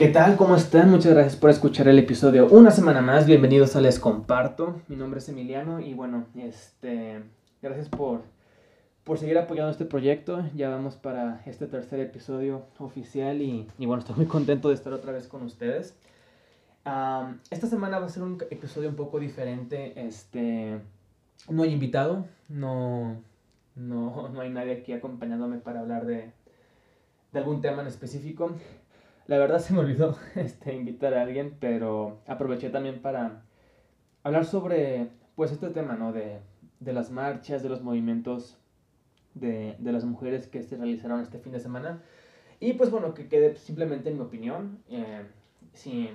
¿Qué tal? ¿Cómo están? Muchas gracias por escuchar el episodio una semana más. Bienvenidos a Les Comparto. Mi nombre es Emiliano y bueno, este, gracias por, por seguir apoyando este proyecto. Ya vamos para este tercer episodio oficial y, y bueno, estoy muy contento de estar otra vez con ustedes. Esta semana va a ser un episodio un poco diferente. Este, no hay invitado, no, no, no hay nadie aquí acompañándome para hablar de, de algún tema en específico. La verdad se me olvidó este, invitar a alguien, pero aproveché también para hablar sobre pues este tema, ¿no? De, de las marchas, de los movimientos de, de, las mujeres que se realizaron este fin de semana. Y pues bueno, que quede simplemente en mi opinión, eh, sin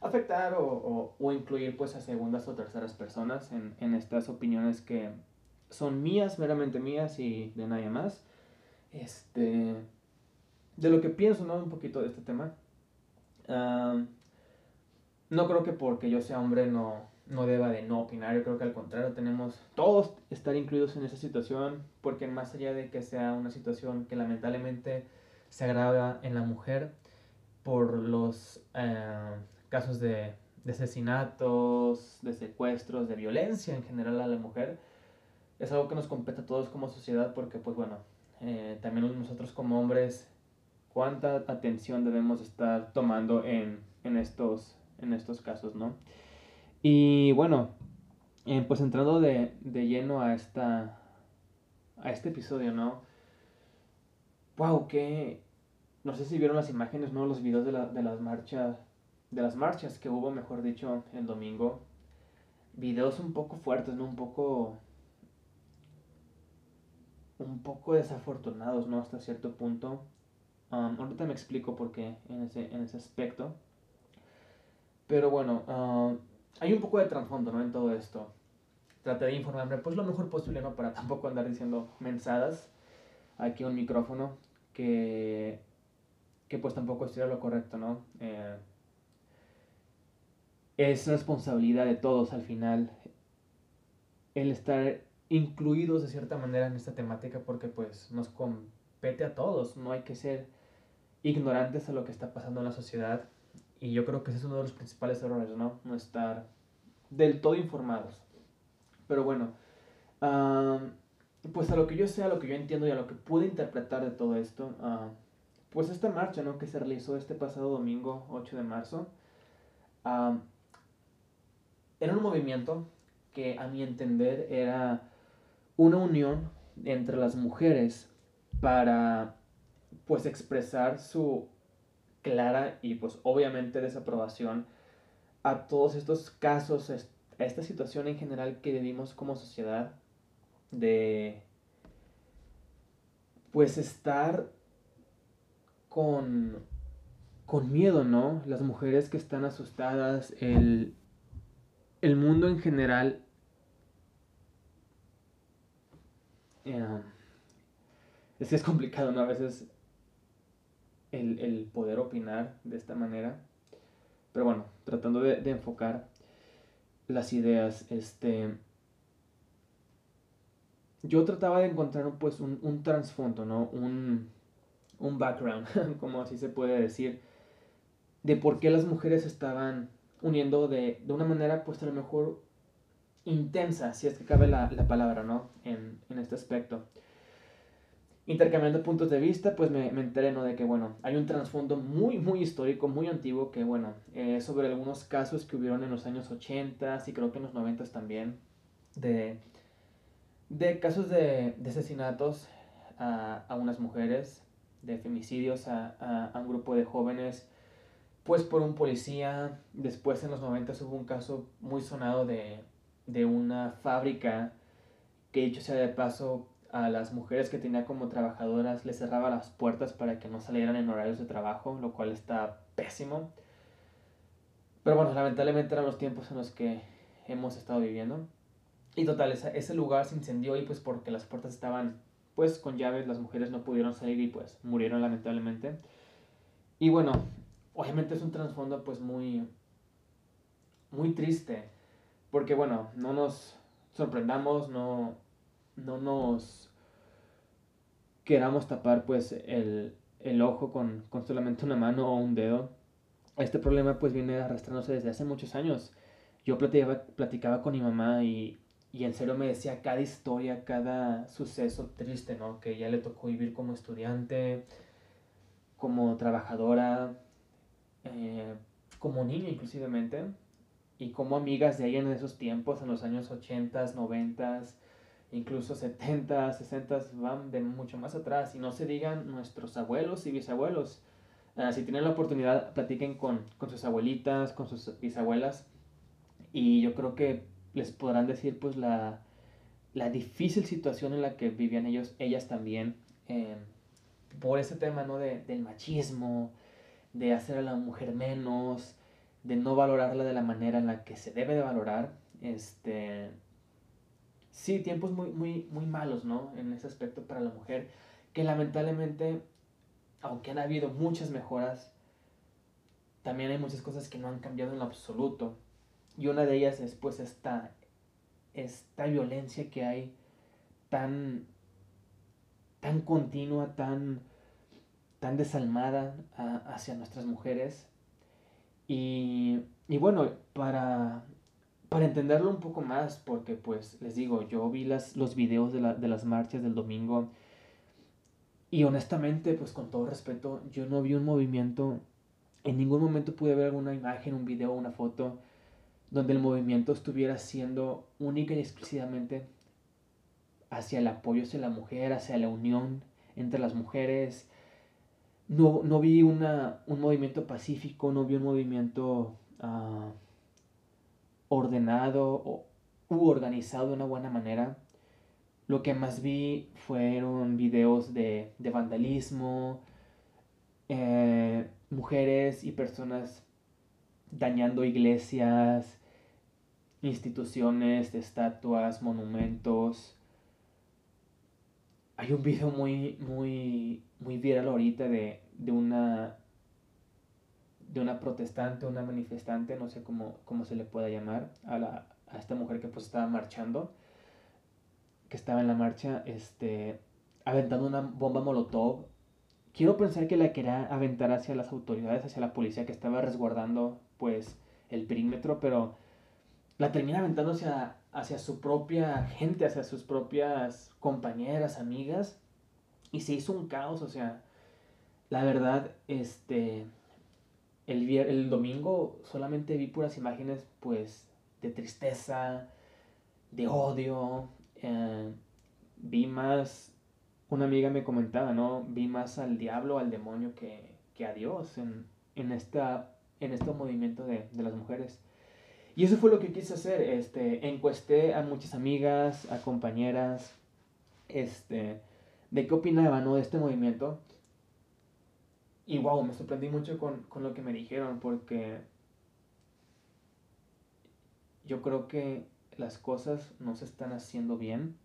afectar o, o, incluir pues a segundas o terceras personas en, en estas opiniones que son mías, meramente mías y de nadie más. Este, de lo que pienso, ¿no? Un poquito de este tema. No creo que porque yo sea hombre no, no deba de no opinar, yo creo que al contrario tenemos todos estar incluidos en esa situación, porque más allá de que sea una situación que lamentablemente se agrava en la mujer por los uh, casos de, de, asesinatos, de secuestros, de violencia en general a la mujer, es algo que nos compete a todos como sociedad, porque pues bueno, eh, también nosotros como hombres cuánta atención debemos estar tomando en, en, estos, en estos casos, ¿no? Y bueno, eh, pues entrando de, de, lleno a, esta, a este episodio, ¿no? ¡Wow! Que... No sé si vieron las imágenes, ¿no? Los videos de, la, de las marchas, de las marchas que hubo, mejor dicho, el domingo. Videos un poco fuertes, ¿no? Un poco... Un poco desafortunados, ¿no? Hasta cierto punto Um, ahorita me explico por qué en ese, en ese aspecto. Pero bueno, uh, hay un poco de trasfondo ¿no? en todo esto. Traté de informarme pues lo mejor posible, ¿no? Para tampoco andar diciendo mensadas aquí un micrófono que, que pues tampoco estuviera lo correcto, ¿no? Eh, es responsabilidad de todos al final el estar incluidos de cierta manera en esta temática porque pues nos compete a todos, no hay que ser ignorantes a lo que está pasando en la sociedad. Y yo creo que ese es uno de los principales errores, ¿no? No estar del todo informados. Pero bueno, pues a lo que yo sé, a lo que yo entiendo y a lo que pude interpretar de todo esto, uh, pues esta marcha, ¿no? Que se realizó este pasado domingo, 8 de marzo, uh, era un movimiento que a mi entender era una unión entre las mujeres para pues expresar su clara y pues obviamente desaprobación a todos estos casos, a esta situación en general que vivimos como sociedad de pues estar con, con miedo, ¿no? Las mujeres que están asustadas, el, el mundo en general. Yeah. Es que es complicado, ¿no? A veces el, el, poder opinar de esta manera. Pero bueno, tratando de, de enfocar las ideas, este... Yo trataba de encontrar pues un, un trasfondo, ¿no? Un, un background, como así se puede decir, de por qué las mujeres estaban uniendo de, de una manera pues a lo mejor intensa, si es que cabe la, la palabra, ¿no? En, en este aspecto intercambiando puntos de vista, pues me, me enteré. De que, bueno, hay un trasfondo muy, muy histórico, muy antiguo, que, bueno, eh, sobre algunos casos que hubieron en los años 80 y creo que en los 90 también, de, de casos de, de asesinatos a, a, unas mujeres, de femicidios a, a, a, un grupo de jóvenes, pues por un policía. Después en los 90 hubo un caso muy sonado de, de una fábrica que, dicho sea de paso, a las mujeres que tenía como trabajadoras les cerraba las puertas para que no salieran en horarios de trabajo, lo cual está pésimo. Pero bueno, lamentablemente eran los tiempos en los que hemos estado viviendo. Y total, ese, lugar se incendió y pues porque las puertas estaban pues con llaves, las mujeres no pudieron salir y pues murieron lamentablemente. Y bueno, obviamente es un trasfondo pues muy, muy triste. Porque bueno, no nos sorprendamos, no, no nos queramos tapar pues el, el ojo con, con, solamente una mano o un dedo. este problema pues viene arrastrándose desde hace muchos años. Yo platicaba, platicaba con mi mamá y, y en serio me decía cada historia, cada suceso triste, ¿no? Que ella le tocó vivir como estudiante, como trabajadora, eh, como niña inclusivemente, y como amigas de ella en esos tiempos, en los años 80, 90, incluso 70, 60, van de mucho más atrás, y no se digan nuestros abuelos y bisabuelos. Ah, si tienen la oportunidad, platiquen con, con sus abuelitas, con sus bisabuelas, y yo creo que les podrán decir pues la, la difícil situación en la que vivían ellos, ellas también, eh, por ese tema, ¿no? De, del machismo, de hacer a la mujer menos, de no valorarla de la manera en la que se debe de valorar, este... Sí, tiempos muy, muy, muy malos, ¿no? En ese aspecto para la mujer, que lamentablemente, aunque han habido muchas mejoras, también hay muchas cosas que no han cambiado en lo absoluto. Y una de ellas es pues esta, esta violencia que hay tan, tan continua, tan, tan desalmada hacia nuestras mujeres. Y, y bueno, para, para entenderlo un poco más, porque pues les digo, yo vi las, los videos de, la, de las marchas del domingo y honestamente, pues con todo respeto, yo no vi un movimiento, en ningún momento pude ver alguna imagen, un video, una foto donde el movimiento estuviera siendo única y exclusivamente hacia el apoyo hacia la mujer, hacia la unión entre las mujeres. No, no vi una, un movimiento pacífico, no vi un movimiento uh, ordenado o, u organizado de una buena manera. Lo que más vi fueron videos de, de vandalismo, eh, mujeres y personas dañando iglesias, instituciones, estatuas, monumentos. Hay un video muy, muy, muy viral ahorita de, de una de una protestante, una manifestante, no sé cómo, cómo se le pueda llamar, a, la, a esta mujer que pues estaba marchando, que estaba en la marcha, este, aventando una bomba molotov. Quiero pensar que la quería aventar hacia las autoridades, hacia la policía que estaba resguardando pues el perímetro, pero la termina aventando hacia, hacia su propia gente, hacia sus propias compañeras, amigas, y se hizo un caos, o sea, la verdad, este, el, el domingo solamente vi puras imágenes, pues, de tristeza, de odio, eh, vi más, una amiga me comentaba, ¿no? Vi más al diablo, al demonio que, que a Dios en, en esta en este movimiento de, de, las mujeres. Y eso fue lo que quise hacer, este, encuesté a muchas amigas, a compañeras, este, de qué opinaban, ¿no? De este movimiento. Y wow, me sorprendí mucho con, con lo que me dijeron, porque yo creo que las cosas no se están haciendo bien.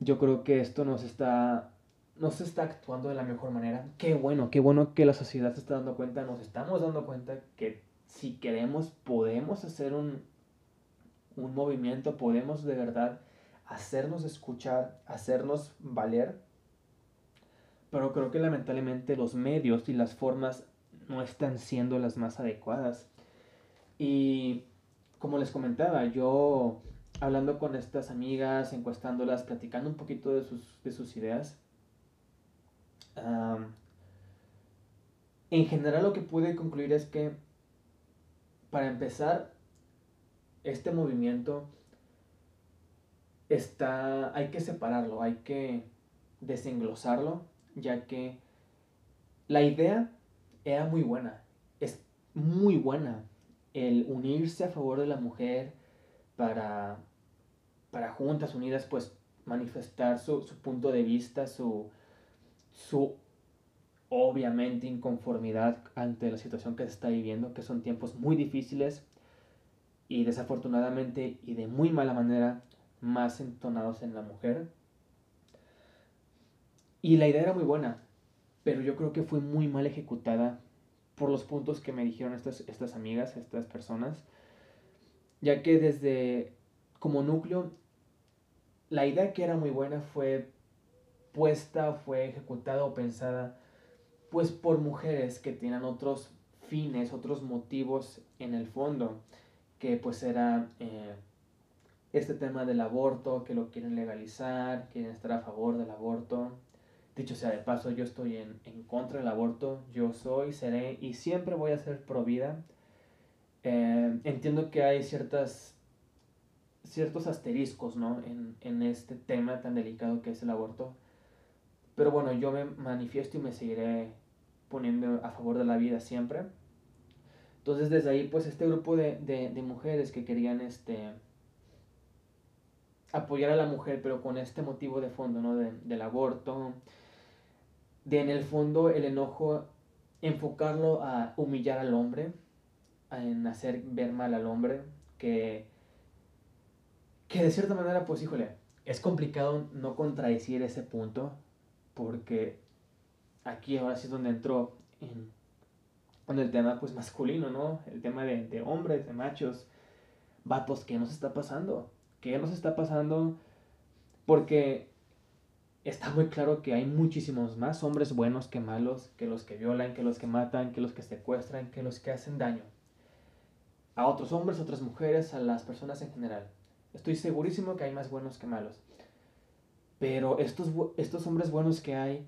Yo creo que esto nos está no se está actuando de la mejor manera. Qué bueno, qué bueno que la sociedad se está dando cuenta, nos estamos dando cuenta que si queremos podemos hacer un, un movimiento, podemos de verdad hacernos escuchar, hacernos valer. Pero creo que lamentablemente los medios y las formas no están siendo las más adecuadas. Y como les comentaba, yo hablando con estas amigas, encuestándolas, platicando un poquito de sus, de sus ideas, en general lo que pude concluir es que, para empezar, este movimiento está, hay que separarlo, hay que desenglosarlo, ya que la idea era muy buena, es muy buena el unirse a favor de la mujer para, para juntas unidas, pues manifestar su, su punto de vista, su, su obviamente inconformidad ante la situación que se está viviendo, que son tiempos muy difíciles y desafortunadamente y de muy mala manera más entonados en la mujer. Y la idea era muy buena, pero yo creo que fue muy mal ejecutada por los puntos que me dijeron estas, estas amigas, estas personas, ya que desde como núcleo, la idea que era muy buena fue puesta, fue ejecutada o pensada pues por mujeres que tienen otros fines, otros motivos en el fondo, que pues era eh, este tema del aborto, que lo quieren legalizar, quieren estar a favor del aborto. Dicho sea de paso, yo estoy en, en contra del aborto, yo soy, seré y siempre voy a ser pro vida. Eh, entiendo que hay ciertas, ciertos asteriscos ¿no? en, en este tema tan delicado que es el aborto. Pero bueno, yo me manifiesto y me seguiré poniendo a favor de la vida siempre. Entonces desde ahí pues este grupo de, de, mujeres que querían este apoyar a la mujer pero con este motivo de fondo, ¿no? De, del aborto, de en el fondo el enojo enfocarlo a humillar al hombre, en hacer ver mal al hombre, que, que de cierta manera pues híjole, es complicado no contradecir ese punto, porque aquí ahora sí es donde entró en, en el tema pues masculino, ¿no? El tema de, de hombres, de machos, vatos, ¿qué nos está pasando? ¿Qué nos está pasando? Porque está muy claro que hay muchísimos más hombres buenos que malos, que los que violan, que los que matan, que los que secuestran, que los que hacen daño. A otros hombres, a otras mujeres, a las personas en general. Estoy segurísimo que hay más buenos que malos. Pero estos, estos hombres buenos que hay,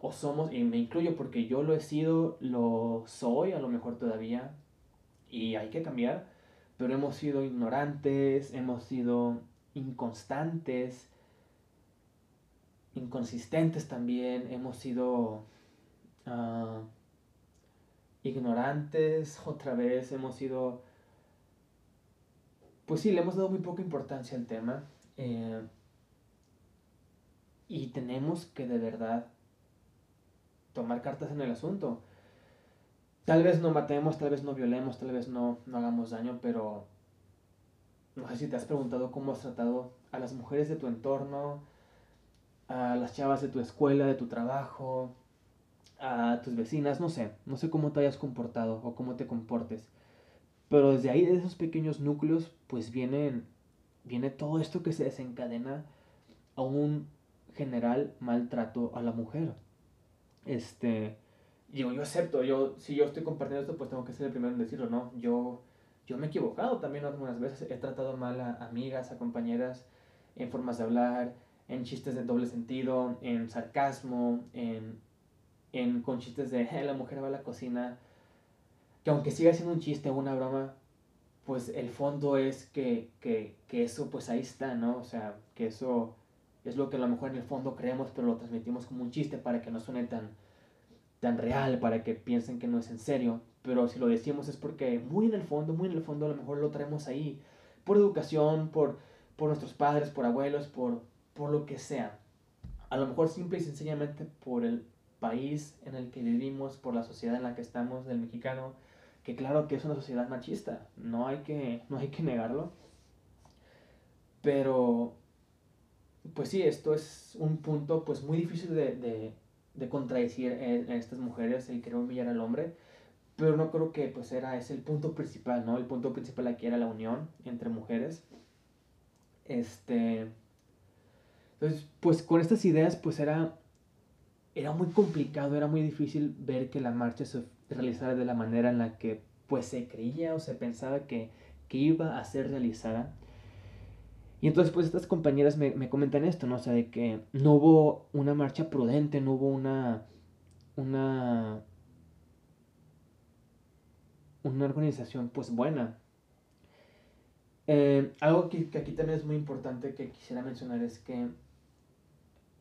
o somos, y me incluyo porque yo lo he sido, lo soy a lo mejor todavía, y hay que cambiar, pero hemos sido ignorantes, hemos sido inconstantes, inconsistentes también, hemos sido uh, ignorantes otra vez, hemos sido, pues sí, le hemos dado muy poca importancia al tema. Eh, y tenemos que de verdad tomar cartas en el asunto. Tal vez no matemos, tal vez no violemos, tal vez no, no hagamos daño, pero no sé si te has preguntado cómo has tratado a las mujeres de tu entorno, a las chavas de tu escuela, de tu trabajo, a tus vecinas, no sé, no sé cómo te hayas comportado o cómo te comportes. Pero desde ahí, de esos pequeños núcleos, pues vienen, viene todo esto que se desencadena a un general maltrato a la mujer. Este, digo, yo acepto, yo, si yo estoy compartiendo esto, pues tengo que ser el primero en decirlo, ¿no? Yo, yo me he equivocado también algunas veces, he tratado mal a amigas, a compañeras, en formas de hablar, en chistes de doble sentido, en sarcasmo, en, en con chistes de, la mujer va a la cocina, que aunque siga siendo un chiste o una broma, pues el fondo es que, que, que eso pues ahí está, ¿no? O sea, que eso es lo que a lo mejor en el fondo creemos, pero lo transmitimos como un chiste para que no suene tan, tan real, para que piensen que no es en serio. Pero si lo decimos es porque muy en el fondo, muy en el fondo a lo mejor lo traemos ahí, por educación, por, por nuestros padres, por abuelos, por, por lo que sea. A lo mejor simple y sencillamente por el país en el que vivimos, por la sociedad en la que estamos, del mexicano, que claro que es una sociedad machista, no hay que, no hay que negarlo. Pero pues sí, esto es un punto pues muy difícil de, de, de contradecir en, estas mujeres, el querer humillar al hombre, pero no creo que pues era ese el punto principal, ¿no? El punto principal aquí era la unión entre mujeres. Este... Entonces, pues con estas ideas pues era, era muy complicado, era muy difícil ver que la marcha se realizara de la manera en la que pues se creía o se pensaba que, que iba a ser realizada. Y entonces pues estas compañeras me, me, comentan esto, ¿no? O sea, de que no hubo una marcha prudente, no hubo una... una una organización pues buena. Eh, algo que, que, aquí también es muy importante que quisiera mencionar es que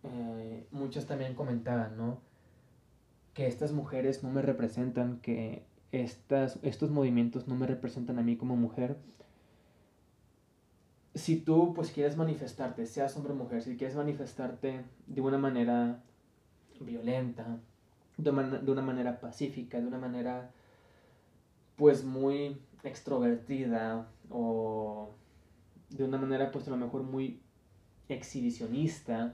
eh, muchas también comentaban, ¿no? Que estas mujeres no me representan, que estas, estos movimientos no me representan a mí como mujer si tú pues quieres manifestarte, seas hombre o mujer, si quieres manifestarte de una manera violenta, de, de una manera pacífica, de una manera pues muy extrovertida o de una manera pues a lo mejor muy exhibicionista,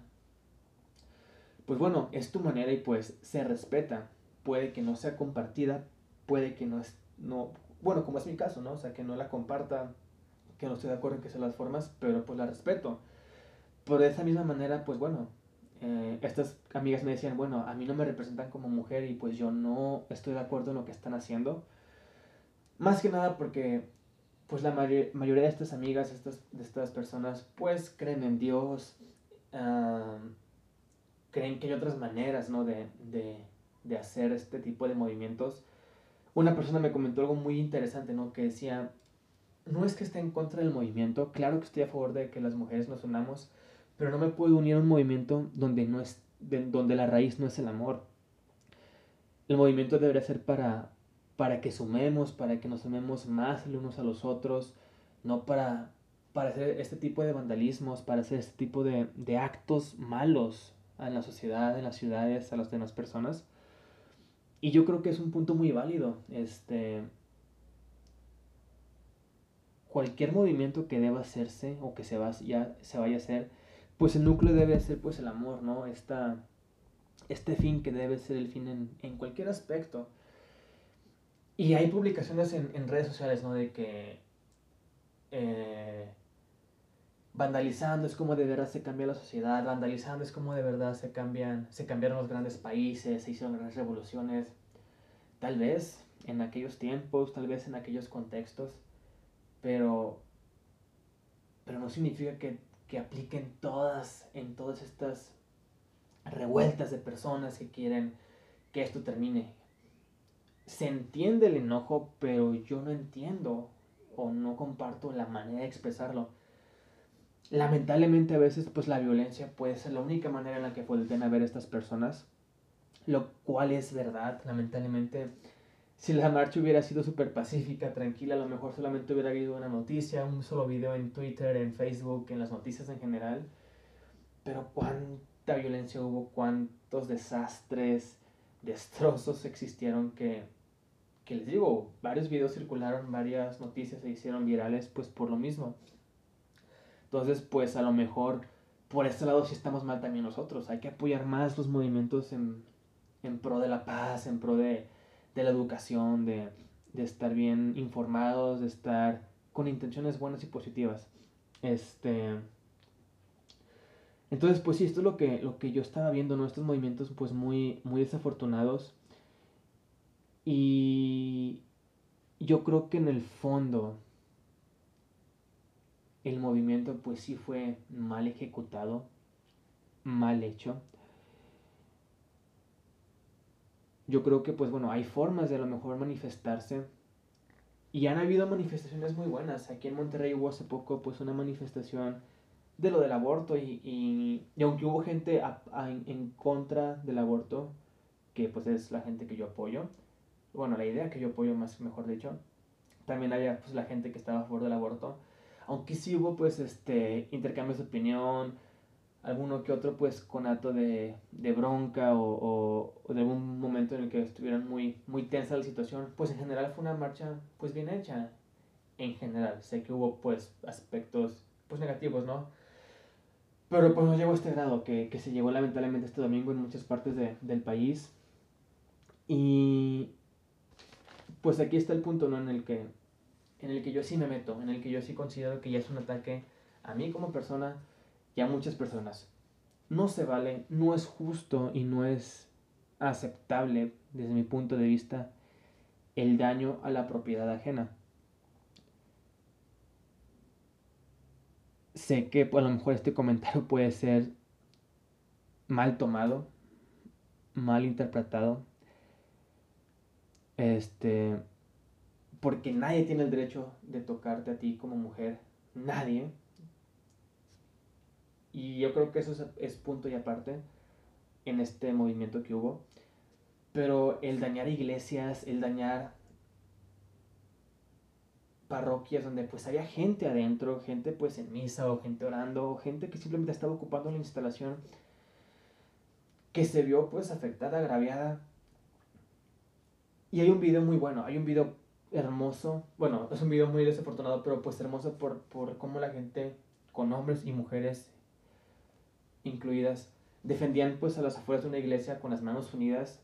pues bueno, es tu manera y pues se respeta. Puede que no sea compartida, puede que no es, no, bueno, como es mi caso, ¿no? O sea, que no la comparta no estoy de acuerdo en que sean las formas, pero pues la respeto. Por esa misma manera, pues bueno, eh, estas amigas me decían, bueno, a mí no me representan como mujer y pues yo no estoy de acuerdo en lo que están haciendo. Más que nada porque pues la mayoría de estas amigas, estas, de estas personas, pues creen en Dios, creen que hay otras maneras, ¿no? De, de, de, hacer este tipo de movimientos. Una persona me comentó algo muy interesante, ¿no? Que decía, no es que esté en contra del movimiento, claro que estoy a favor de que las mujeres nos unamos, pero no me puedo unir a un movimiento donde, no es, donde la raíz no es el amor. El movimiento debería ser para, para que sumemos, para que nos amemos más los unos a los otros, no para, para hacer este tipo de vandalismos, para hacer este tipo de, de actos malos en la sociedad, en las ciudades, a las demás personas. Y yo creo que es un punto muy válido. Este, cualquier movimiento que deba hacerse o que se, va, ya, se vaya a hacer, pues el núcleo debe ser pues el amor, ¿no? Esta, este fin que debe ser el fin en, en cualquier aspecto. Y hay publicaciones en, en, redes sociales, ¿no? De que eh, vandalizando es como de verdad se cambia la sociedad, vandalizando es como de verdad se cambian, se cambiaron los grandes países, se hicieron grandes revoluciones. Tal vez en aquellos tiempos, tal vez en aquellos contextos, pero, pero no significa que, que apliquen todas, en todas estas revueltas de personas que quieren que esto termine. Se entiende el enojo, pero yo no entiendo o no comparto la manera de expresarlo. Lamentablemente a veces pues la violencia puede ser la única manera en la que pueden haber estas personas, lo cual es verdad, lamentablemente. Si la marcha hubiera sido súper pacífica, tranquila, a lo mejor solamente hubiera habido una noticia, un solo video en Twitter, en Facebook, en las noticias en general. Pero cuánta violencia hubo, cuántos desastres, destrozos existieron que, que les digo, varios videos circularon, varias noticias se hicieron virales pues por lo mismo. Entonces, pues a lo mejor por este lado sí estamos mal también nosotros. Hay que apoyar más los movimientos en, en pro de la paz, en pro de, de la educación, de, de, estar bien informados, de estar con intenciones buenas y positivas. Este. Entonces, pues sí, esto es lo que, lo que yo estaba viendo, ¿no? Estos movimientos, pues muy, muy desafortunados. Y yo creo que en el fondo el movimiento pues sí fue mal ejecutado, mal hecho. Yo creo que pues bueno, hay formas de a lo mejor manifestarse. Y han habido manifestaciones muy buenas. Aquí en Monterrey hubo hace poco pues una manifestación de lo del aborto y, y, aunque hubo gente en contra del aborto, que pues es la gente que yo apoyo, bueno, la idea que yo apoyo más mejor dicho, también había pues la gente que estaba a favor del aborto, aunque sí hubo pues este intercambios de opinión, alguno que otro pues con acto de, de bronca o, o, de algún momento en el que estuvieran muy, muy tensa la situación, pues en general fue una marcha pues bien hecha, en general, sé que hubo pues aspectos pues negativos, ¿no? Pero pues no llegó a este grado que, que se llegó lamentablemente este domingo en muchas partes de, del país. Y pues aquí está el punto, ¿no? En el que en el que yo sí me meto, en el que yo sí considero que ya es un ataque a mí como persona y a muchas personas. No se vale, no es justo y no es aceptable desde mi punto de vista el daño a la propiedad ajena. Sé que a lo mejor este comentario puede ser mal tomado, mal interpretado. Este, porque nadie tiene el derecho de tocarte a ti como mujer, nadie. Y yo creo que eso es, punto y aparte en este movimiento que hubo. Pero el dañar iglesias, el dañar parroquias donde pues había gente adentro, gente pues en misa o gente orando, gente que simplemente estaba ocupando la instalación, que se vio pues afectada, agraviada. Y hay un video muy bueno, hay un video hermoso. Bueno, es un video muy desafortunado, pero pues hermoso por, por cómo la gente, con hombres y mujeres incluidas, defendían pues a las afueras de una iglesia con las manos unidas,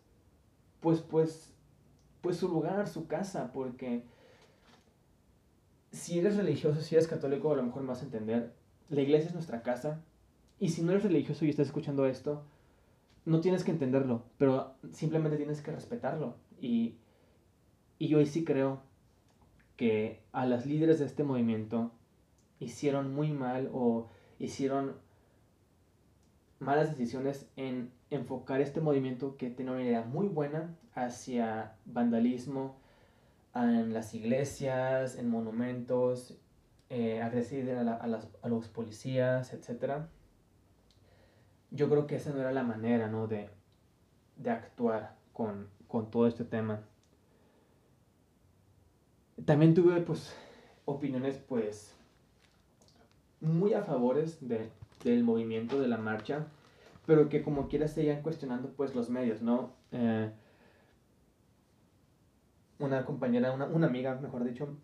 pues, pues, pues su lugar, su casa, porque si eres religioso, si eres católico, a lo mejor me vas a entender, la iglesia es nuestra casa y si no eres religioso y estás escuchando esto, no tienes que entenderlo, pero simplemente tienes que respetarlo. Y, y yo sí creo que a las líderes de este movimiento hicieron muy mal o hicieron malas decisiones en enfocar este movimiento que tenía una idea muy buena hacia vandalismo en las iglesias, en monumentos, eh, a, los policías, etc. Yo creo que esa no era la manera ¿no? de, de actuar con, con todo este tema. También tuve pues opiniones pues muy a favores de, del movimiento de la marcha, pero que como quiera seguían cuestionando pues los medios, ¿no? Eh, una compañera, una, una amiga, mejor dicho,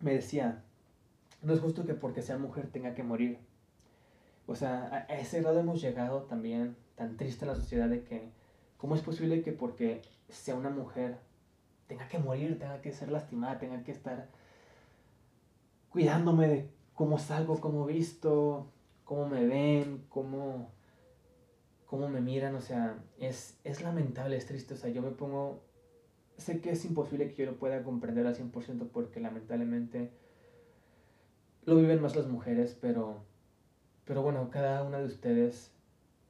me decía, no es justo que porque sea mujer tenga que morir. O sea, a ese grado hemos llegado también tan triste en la sociedad de que, ¿cómo es posible que porque sea una mujer tenga que morir, tenga que ser lastimada, tenga que estar cuidándome de cómo salgo, cómo visto, cómo me ven, cómo, cómo me miran? O sea, es, es lamentable, es triste. O sea, yo me pongo... Sé que es imposible que yo lo pueda comprender al 100% porque lamentablemente lo viven más las mujeres, pero, pero bueno, cada una de ustedes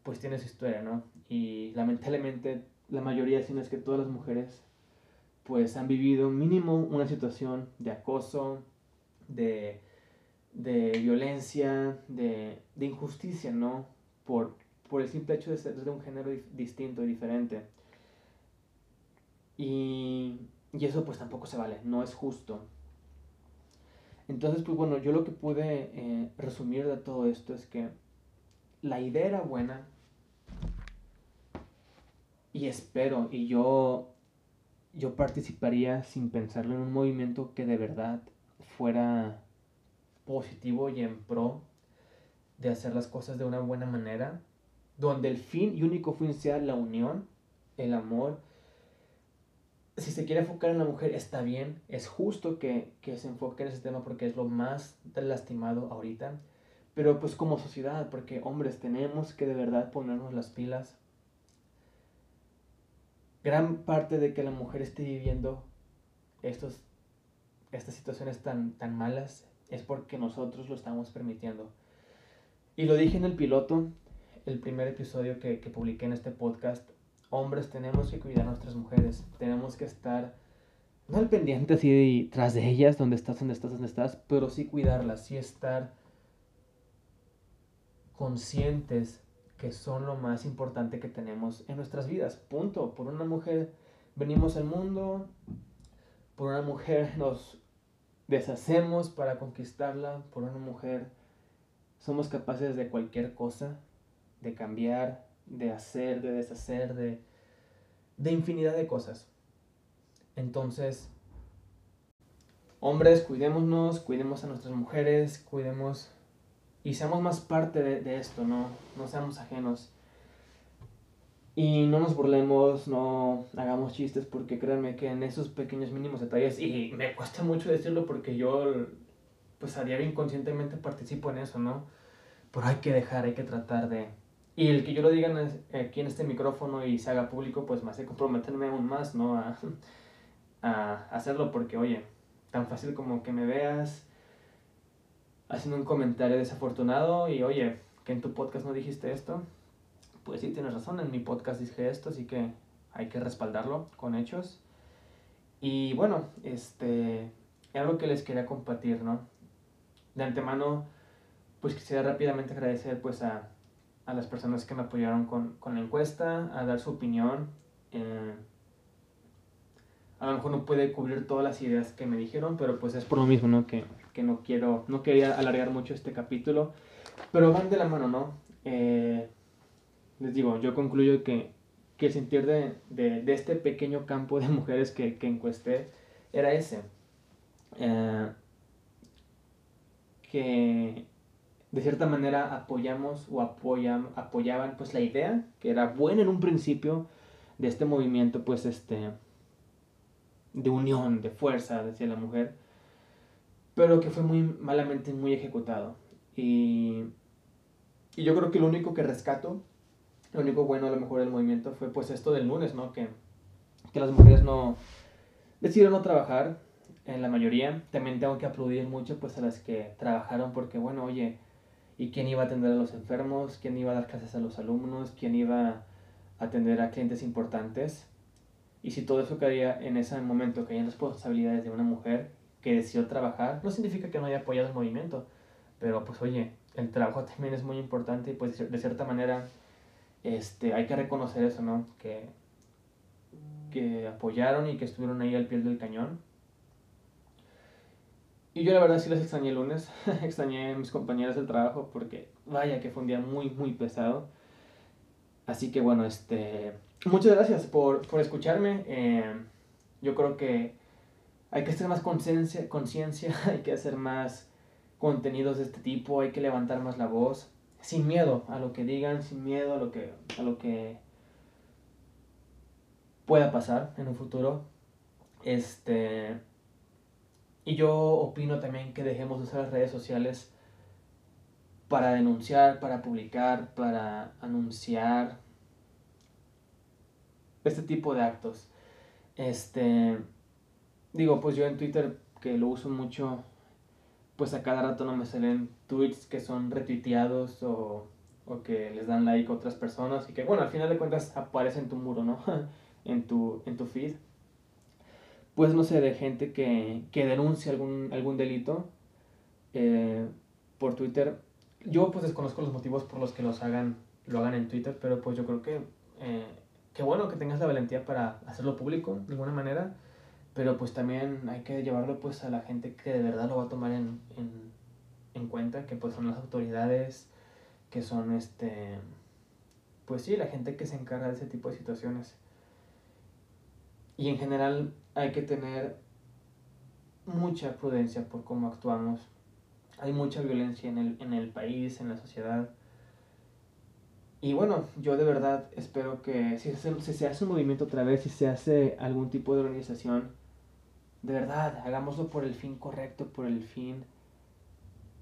pues tiene su historia, ¿no? Y lamentablemente la mayoría, si no es que todas las mujeres, pues han vivido mínimo una situación de acoso, de, de violencia, de, de, injusticia, ¿no? Por, por el simple hecho de ser de un género distinto y diferente. Y, y eso pues tampoco se vale, no es justo. Entonces, pues bueno, yo lo que pude eh, resumir de todo esto es que la idea era buena y espero, y yo, yo participaría sin pensarlo en un movimiento que de verdad fuera positivo y en pro de hacer las cosas de una buena manera, donde el fin y único fin sea la unión, el amor si se quiere enfocar en la mujer, está bien, es justo que, se enfoque en ese tema porque es lo más lastimado ahorita, pero pues como sociedad, porque hombres tenemos que de verdad ponernos las pilas. Gran parte de que la mujer esté viviendo estos, estas situaciones tan, tan malas es porque nosotros lo estamos permitiendo. Y lo dije en el piloto, el primer episodio que, que publiqué en este podcast, hombres tenemos que cuidar a nuestras mujeres, tenemos que estar, no al pendiente así tras de ellas, donde estás, donde estás, donde estás, pero sí cuidarlas, sí estar conscientes que son lo más importante que tenemos en nuestras vidas. Punto. Por una mujer venimos al mundo, por una mujer nos deshacemos para conquistarla, por una mujer somos capaces de cualquier cosa, de cambiar, de hacer, de deshacer, de, de infinidad de cosas. Entonces, hombres, cuidémonos, cuidemos a nuestras mujeres, cuidemos y seamos más parte de, esto, ¿no? No seamos ajenos. Y no nos burlemos, no hagamos chistes, porque créanme que en esos pequeños mínimos detalles, y me cuesta mucho decirlo porque yo, pues a diario inconscientemente participo en eso, ¿no? Pero hay que dejar, hay que tratar de, y el que yo lo diga aquí en este micrófono y se haga público, pues me hace comprometerme aún más, ¿no? A, a hacerlo porque, oye, tan fácil como que me veas haciendo un comentario desafortunado y, oye, que en tu podcast no dijiste esto, pues sí, tienes razón, en mi podcast dije esto, así que hay que respaldarlo con hechos. Y bueno, este, algo que les quería compartir, ¿no? De antemano, pues quisiera rápidamente agradecer pues a a las personas que me apoyaron con, con la encuesta, a dar su opinión. Eh, a lo mejor no puede cubrir todas las ideas que me dijeron, pero pues es por lo mismo, ¿no? Que, que no quiero, no quería alargar mucho este capítulo, pero van de la mano, ¿no? Eh, les digo, yo concluyo que, que el sentir de, de, este pequeño campo de mujeres que, que encuesté era ese. Eh, que de cierta manera apoyamos o apoyan, apoyaban pues la idea, que era buena en un principio de este movimiento pues este de unión, de fuerza, decía la mujer, pero que fue muy malamente muy ejecutado. Y, y yo creo que lo único que rescato, lo único bueno a lo mejor del movimiento fue pues esto del lunes, ¿no? Que, que las mujeres no decidieron no trabajar, en la mayoría. También tengo que aplaudir mucho pues a las que trabajaron porque bueno, oye, ¿y quién iba a atender a los enfermos? ¿Quién iba a dar clases a los alumnos? ¿Quién iba a atender a clientes importantes? Y si todo eso caía en ese momento, caían responsabilidades de una mujer que decidió trabajar, no significa que no haya apoyado el movimiento, pero pues oye, el trabajo también es muy importante y pues de cierta manera este, hay que reconocer eso, ¿no? Que, que apoyaron y que estuvieron ahí al pie del cañón. Y yo la verdad sí les extrañé el lunes, extrañé a mis compañeras del trabajo porque vaya que fue un día muy, muy pesado. Así que bueno, este, muchas gracias por, por escucharme. Eh, yo creo que hay que hacer más conciencia, hay que hacer más contenidos de este tipo, hay que levantar más la voz, sin miedo a lo que digan, sin miedo a lo que, a lo que pueda pasar en un futuro. Este, y yo opino también que dejemos de usar las redes sociales para denunciar, para publicar, para anunciar este tipo de actos. Este, digo, pues yo en Twitter, que lo uso mucho, pues a cada rato no me salen tweets que son retuiteados o, o que les dan like a otras personas y que, bueno, al final de cuentas aparece en tu muro, ¿no? en, tu, en tu feed. Pues no sé, de gente que, que denuncia algún, algún delito eh, por Twitter. Yo pues desconozco los motivos por los que los hagan, lo hagan en Twitter, pero pues yo creo que, eh, que bueno que tengas la valentía para hacerlo público de alguna manera pero pues también hay que llevarlo pues a la gente que de verdad lo va a tomar en, en, en cuenta, que pues son las autoridades, que son este, pues sí, la gente que se encarga de ese tipo de situaciones. Y en general hay que tener mucha prudencia por cómo actuamos. Hay mucha violencia en el, en el país, en la sociedad. Y bueno, yo de verdad espero que si se, si se hace un movimiento otra vez, si se hace algún tipo de organización, de verdad, hagámoslo por el fin correcto, por el fin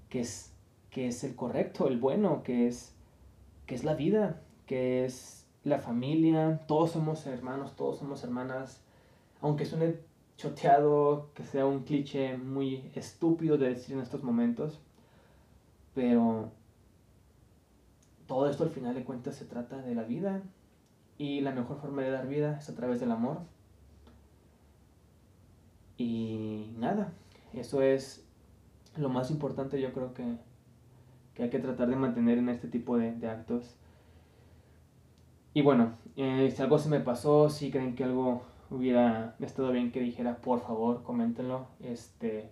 que es, que es el correcto, el bueno, que es, que es la vida, que es la familia, todos somos hermanos, todos somos hermanas, aunque suene choteado, que sea un cliché muy estúpido de decir en estos momentos, pero todo esto al final de cuentas se trata de la vida. Y la mejor forma de dar vida es a través del amor. Y nada, eso es lo más importante yo creo que, que hay que tratar de mantener en este tipo de, de actos. Y bueno, eh, si algo se me pasó, si creen que algo hubiera estado bien que dijera, por favor, coméntenlo. Este,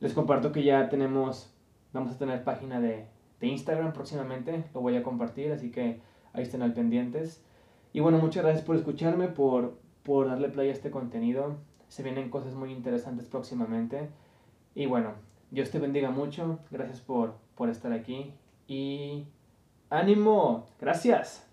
les comparto que ya tenemos, vamos a tener página de, de Instagram próximamente, lo voy a compartir, así que ahí estén al pendientes. Y bueno, muchas gracias por escucharme, por, por darle play a este contenido. Se vienen cosas muy interesantes próximamente. Y bueno, Dios te bendiga mucho. Gracias por, por estar aquí. Y ánimo. Gracias.